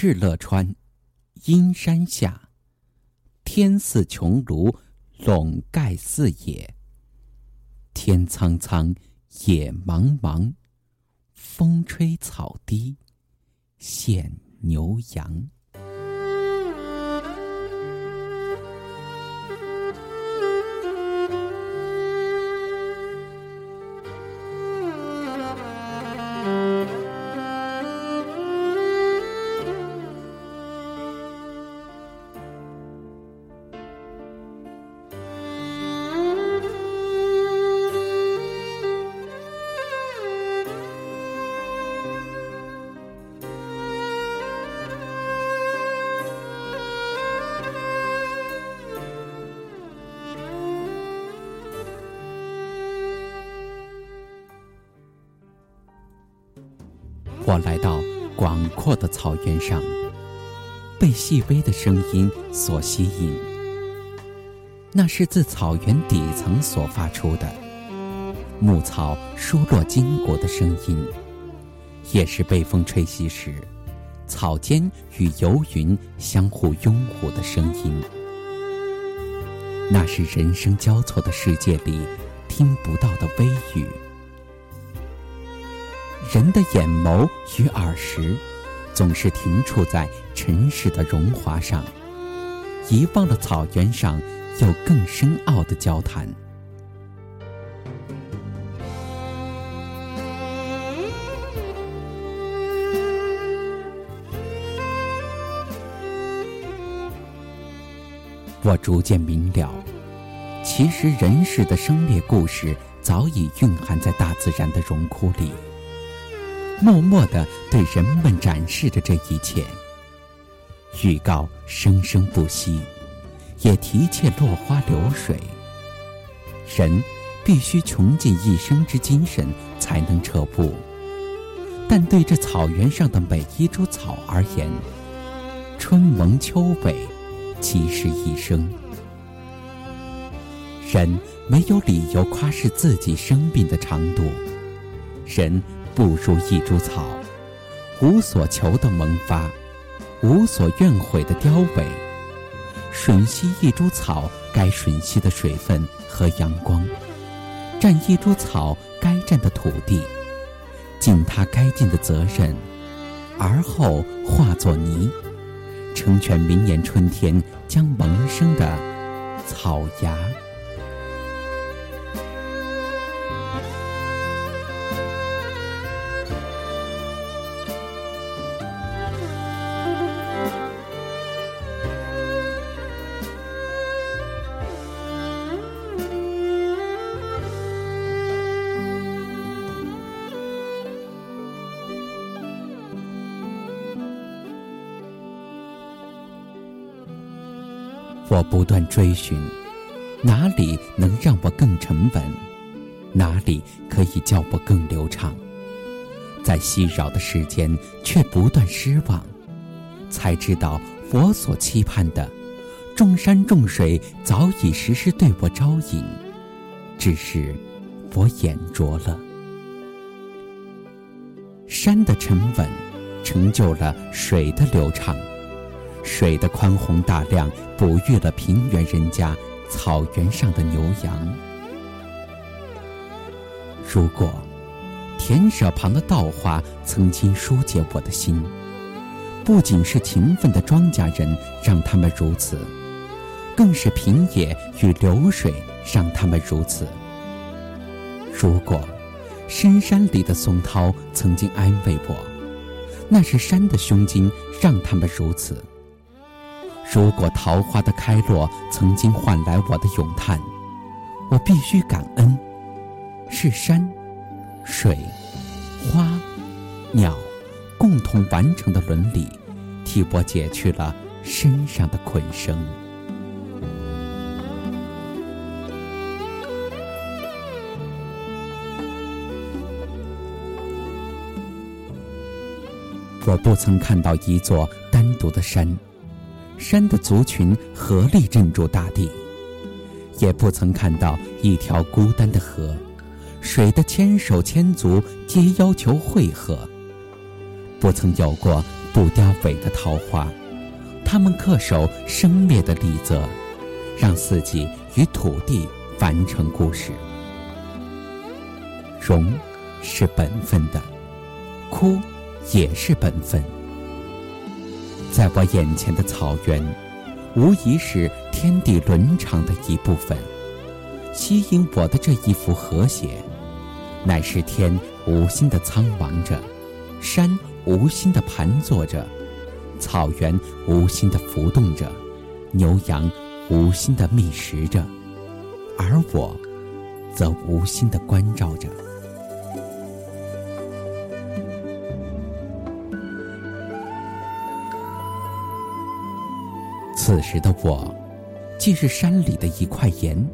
敕勒川，阴山下，天似穹庐，笼盖四野。天苍苍，野茫茫，风吹草低见牛羊。我来到广阔的草原上，被细微的声音所吸引。那是自草原底层所发出的牧草疏落筋骨的声音，也是被风吹袭时草间与游云相互拥护的声音。那是人声交错的世界里听不到的微语。人的眼眸与耳识，总是停触在尘世的荣华上，遗忘了草原上有更深奥的交谈。我逐渐明了，其实人世的生灭故事早已蕴含在大自然的荣枯里。默默地对人们展示着这一切，预告生生不息，也提切落花流水。人必须穷尽一生之精神才能彻步，但对这草原上的每一株草而言，春萌秋萎，即是一生。人没有理由夸饰自己生命的长度，人。不如一株草，无所求的萌发，无所怨悔的凋萎，吮吸一株草该吮吸的水分和阳光，占一株草该占的土地，尽它该尽的责任，而后化作泥，成全明年春天将萌生的草芽。我不断追寻，哪里能让我更沉稳？哪里可以叫我更流畅？在熙扰的世间，却不断失望，才知道我所期盼的，众山众水早已时时对我招引，只是我眼拙了。山的沉稳，成就了水的流畅。水的宽宏大量，哺育了平原人家草原上的牛羊。如果田舍旁的稻花曾经疏解我的心，不仅是勤奋的庄稼人让他们如此，更是平野与流水让他们如此。如果深山里的松涛曾经安慰我，那是山的胸襟让他们如此。如果桃花的开落曾经换来我的咏叹，我必须感恩，是山、水、花、鸟共同完成的伦理，替我解去了身上的捆绳。我不曾看到一座单独的山。山的族群合力镇住大地，也不曾看到一条孤单的河，水的千手千足皆要求汇合。不曾有过不凋萎的桃花，他们恪守生灭的礼则，让四季与土地完成故事。荣是本分的，哭也是本分。在我眼前的草原，无疑是天地伦常的一部分。吸引我的这一幅和谐，乃是天无心的苍茫着，山无心的盘坐着，草原无心的浮动着，牛羊无心的觅食着，而我，则无心的关照着。此时的我，既是山里的一块岩，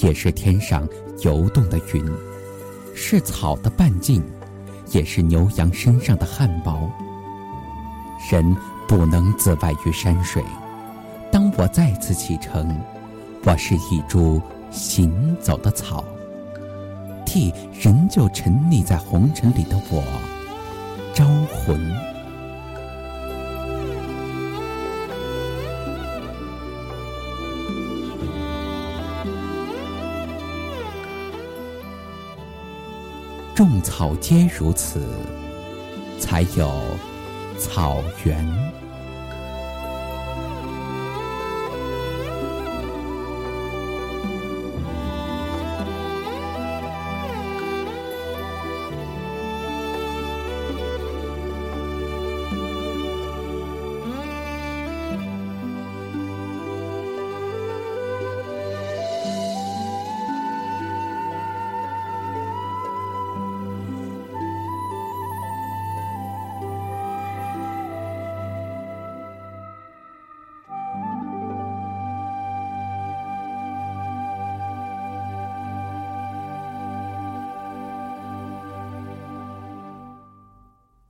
也是天上游动的云，是草的半径，也是牛羊身上的汗毛。人不能自外于山水。当我再次启程，我是一株行走的草，替仍旧沉溺在红尘里的我招魂。种草皆如此，才有草原。